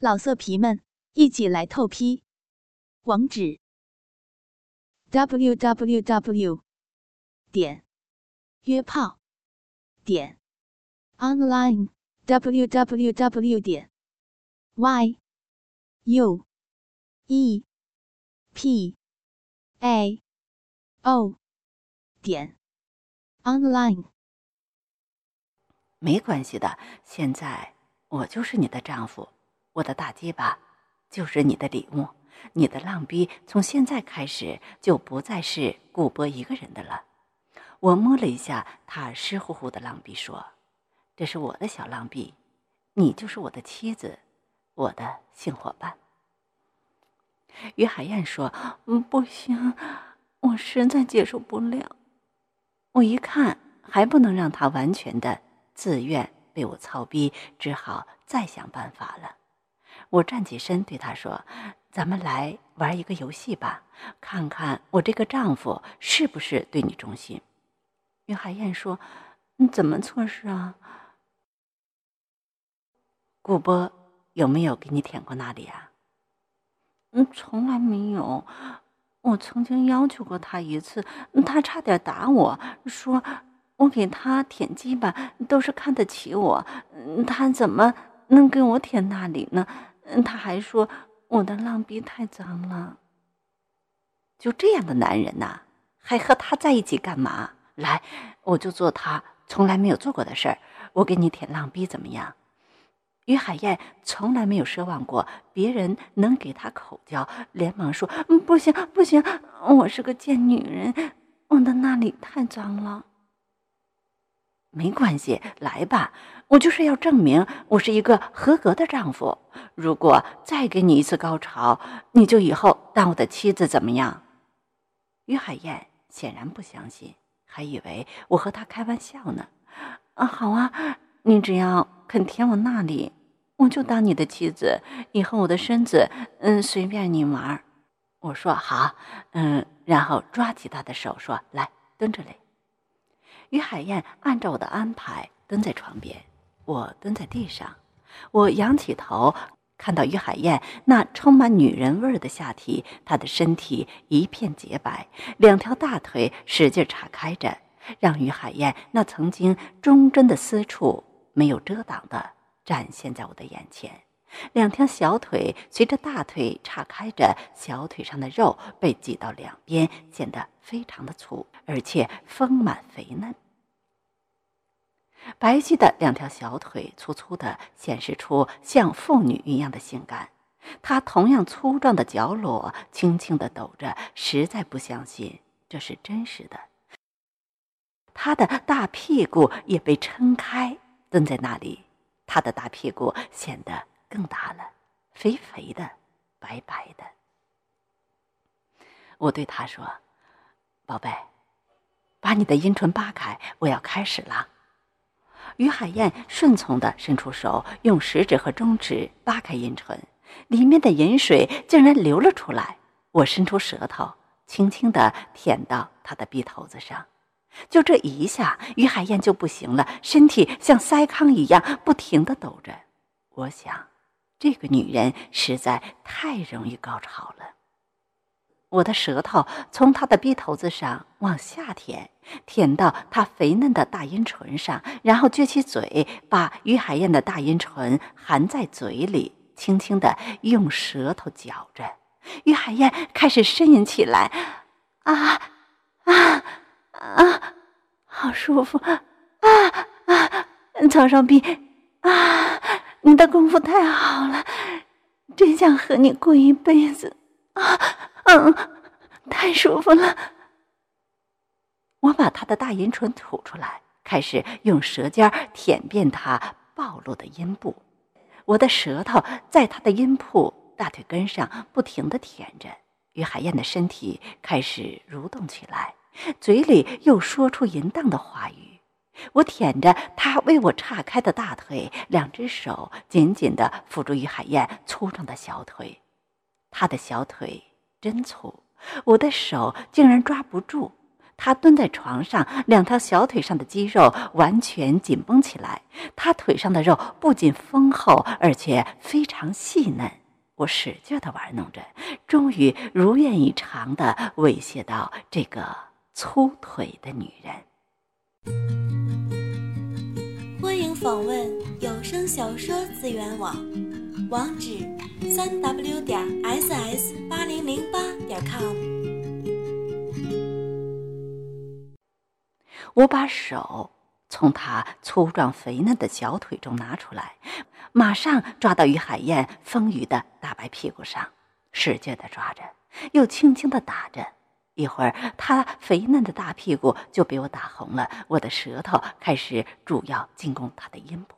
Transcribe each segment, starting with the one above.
老色皮们，一起来透批！网址：w w w 点约炮点 online w w w 点 y u e p a o 点 online。没关系的，现在我就是你的丈夫。我的大鸡巴就是你的礼物，你的浪逼从现在开始就不再是顾波一个人的了。我摸了一下他湿乎乎的浪逼，说：“这是我的小浪逼，你就是我的妻子，我的性伙伴。”于海燕说：“嗯，不行，我实在接受不了。我一看还不能让他完全的自愿被我操逼，只好再想办法了。”我站起身，对他说：“咱们来玩一个游戏吧，看看我这个丈夫是不是对你忠心。”于海燕说：“你怎么测试啊？”顾波有没有给你舔过那里啊？嗯，从来没有。我曾经要求过他一次，他差点打我，说我给他舔鸡巴都是看得起我，他怎么能给我舔那里呢？他还说我的浪逼太脏了。就这样的男人呐，还和他在一起干嘛？来，我就做他从来没有做过的事儿，我给你舔浪逼怎么样？于海燕从来没有奢望过别人能给他口交，连忙说：“，不行，不行，我是个贱女人，我的那里太脏了。”没关系，来吧，我就是要证明我是一个合格的丈夫。如果再给你一次高潮，你就以后当我的妻子怎么样？于海燕显然不相信，还以为我和他开玩笑呢。啊，好啊，你只要肯舔我那里，我就当你的妻子。以后我的身子，嗯，随便你玩。我说好，嗯，然后抓起他的手说：“来，蹲着来。”于海燕按照我的安排蹲在床边，我蹲在地上。我仰起头，看到于海燕那充满女人味儿的下体，她的身体一片洁白，两条大腿使劲岔开着，让于海燕那曾经忠贞的私处没有遮挡的展现在我的眼前。两条小腿随着大腿岔开着，小腿上的肉被挤到两边，显得非常的粗，而且丰满肥嫩。白皙的两条小腿粗粗的，显示出像妇女一样的性感。她同样粗壮的脚裸轻轻的抖着，实在不相信这是真实的。她的大屁股也被撑开，蹲在那里，她的大屁股显得。更大了，肥肥的，白白的。我对他说：“宝贝，把你的阴唇扒开，我要开始了。”于海燕顺从的伸出手，用食指和中指扒开阴唇，里面的饮水竟然流了出来。我伸出舌头，轻轻的舔到他的鼻头子上，就这一下，于海燕就不行了，身体像塞糠一样不停的抖着。我想。这个女人实在太容易高潮了。我的舌头从她的鼻头子上往下舔，舔到她肥嫩的大阴唇上，然后撅起嘴，把于海燕的大阴唇含在嘴里，轻轻的用舌头嚼着。于海燕开始呻吟起来：“啊啊啊，好舒服！啊啊，曹少斌啊！”你的功夫太好了，真想和你过一辈子啊！嗯，太舒服了。我把他的大阴唇吐出来，开始用舌尖舔遍他暴露的阴部。我的舌头在他的阴部大腿根上不停的舔着。于海燕的身体开始蠕动起来，嘴里又说出淫荡的话语。我舔着他为我岔开的大腿，两只手紧紧地扶住于海燕粗壮的小腿。她的小腿真粗，我的手竟然抓不住。他蹲在床上，两条小腿上的肌肉完全紧绷起来。他腿上的肉不仅丰厚，而且非常细嫩。我使劲地玩弄着，终于如愿以偿地猥亵到这个粗腿的女人。访问有声小说资源网，网址：三 w 点 ss 八零零八点 com。我把手从他粗壮肥嫩的小腿中拿出来，马上抓到于海燕丰腴的大白屁股上，使劲的抓着，又轻轻的打着。一会儿，他肥嫩的大屁股就被我打红了。我的舌头开始主要进攻他的阴部。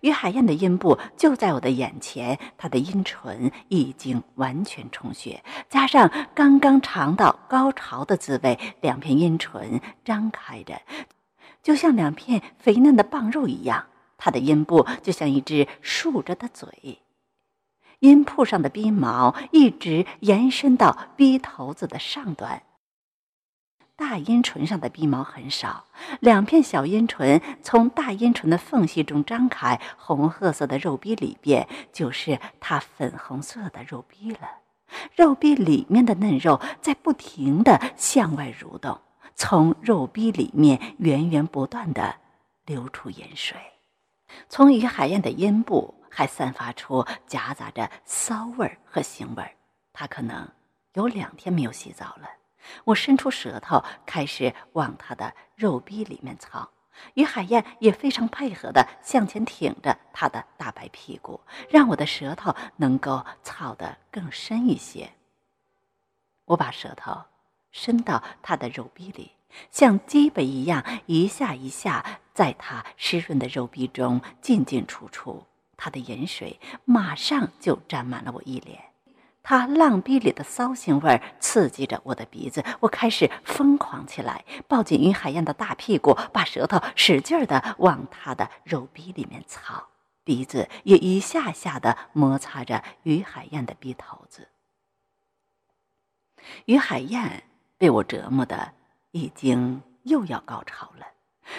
于海燕的阴部就在我的眼前，她的阴唇已经完全充血，加上刚刚尝到高潮的滋味，两片阴唇张开着，就像两片肥嫩的棒肉一样。她的阴部就像一只竖着的嘴，阴铺上的鼻毛一直延伸到鼻头子的上端。大阴唇上的鼻毛很少，两片小阴唇从大阴唇的缝隙中张开，红褐色的肉壁里边就是它粉红色的肉壁了。肉壁里面的嫩肉在不停的向外蠕动，从肉壁里面源源不断的流出盐水。从于海燕的阴部还散发出夹杂着骚味儿和腥味儿，她可能有两天没有洗澡了。我伸出舌头，开始往她的肉壁里面操。于海燕也非常配合的向前挺着她的大白屁股，让我的舌头能够操得更深一些。我把舌头伸到他的肉壁里，像鸡巴一样一下一下在他湿润的肉壁中进进出出，他的盐水马上就沾满了我一脸。他浪逼里的骚腥味儿刺激着我的鼻子，我开始疯狂起来，抱紧于海燕的大屁股，把舌头使劲的往他的肉壁里面操，鼻子也一下下的摩擦着于海燕的鼻头子。于海燕被我折磨的已经又要高潮了。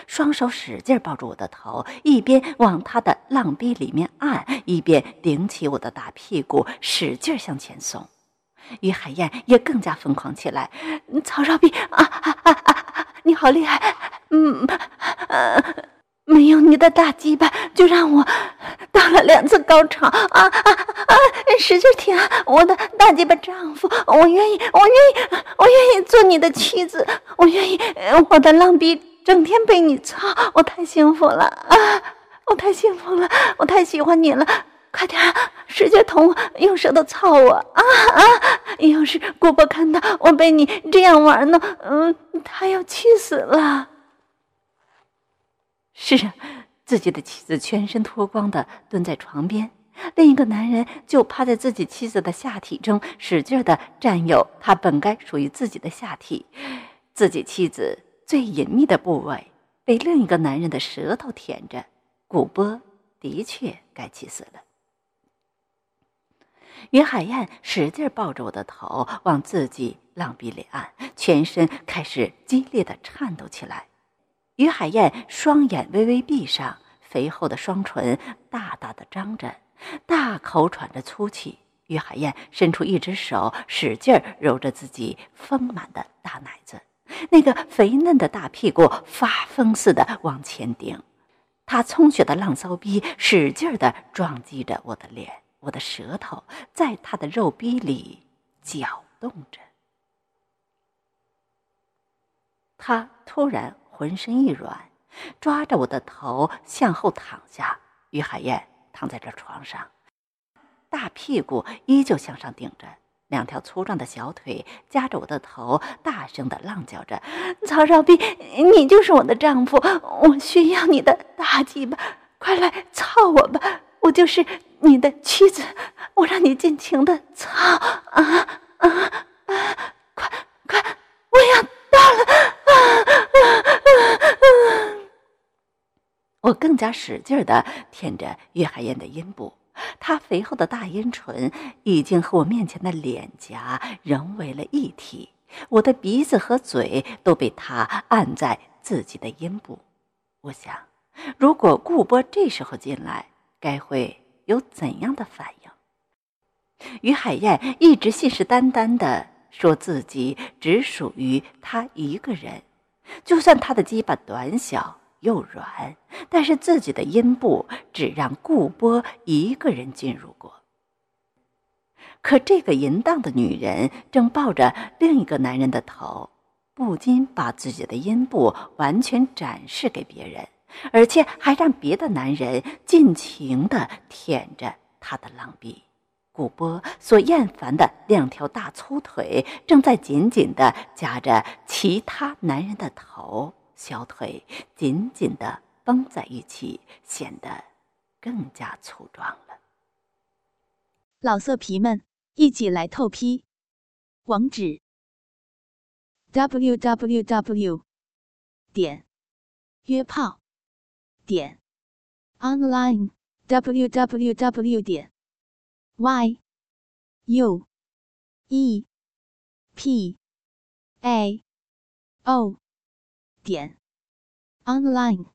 双手使劲抱住我的头，一边往他的浪逼里面按，一边顶起我的大屁股，使劲向前送。于海燕也更加疯狂起来：“曹少斌啊啊啊啊！你好厉害！嗯，呃没有你的大鸡巴，就让我到了两次高潮啊啊！使劲舔我的大鸡巴丈夫，我愿意，我愿意，我愿意做你的妻子，我愿意，我的浪逼。”整天被你操，我太幸福了啊！我太幸福了，我太喜欢你了！快点，使劲捅我，用舌头操我啊啊！要是姑婆看到我被你这样玩呢，嗯，她要气死了。是啊，自己的妻子全身脱光的蹲在床边，另一个男人就趴在自己妻子的下体中，使劲的占有他本该属于自己的下体，自己妻子。最隐秘的部位被另一个男人的舌头舔着，古波的确该气死了。于海燕使劲抱着我的头往自己浪壁里按，全身开始激烈的颤抖起来。于海燕双眼微微闭上，肥厚的双唇大大的张着，大口喘着粗气。于海燕伸出一只手，使劲揉着自己丰满的大奶子。那个肥嫩的大屁股发疯似的往前顶，他充血的浪骚逼使劲的撞击着我的脸，我的舌头在他的肉逼里搅动着。他突然浑身一软，抓着我的头向后躺下。于海燕躺在这床上，大屁股依旧向上顶着。两条粗壮的小腿夹着我的头，大声的浪叫着：“曹少斌，你就是我的丈夫，我需要你的大鸡巴，快来操我吧！我就是你的妻子，我让你尽情的操啊啊啊！快快，我要到了！”啊啊啊啊！我更加使劲的舔着于海燕的阴部。她肥厚的大阴唇已经和我面前的脸颊融为了一体，我的鼻子和嘴都被她按在自己的阴部。我想，如果顾波这时候进来，该会有怎样的反应？于海燕一直信誓旦旦的说自己只属于他一个人，就算他的鸡巴短小又软，但是自己的阴部只让顾波一个人进入过。可这个淫荡的女人正抱着另一个男人的头，不禁把自己的阴部完全展示给别人，而且还让别的男人尽情的舔着她的浪逼。古波所厌烦的两条大粗腿正在紧紧的夹着其他男人的头，小腿紧紧的绷在一起，显得更加粗壮了。老色皮们，一起来透批！网址：w w w 点约炮点 online w w w 点 y u e p a o 点 online。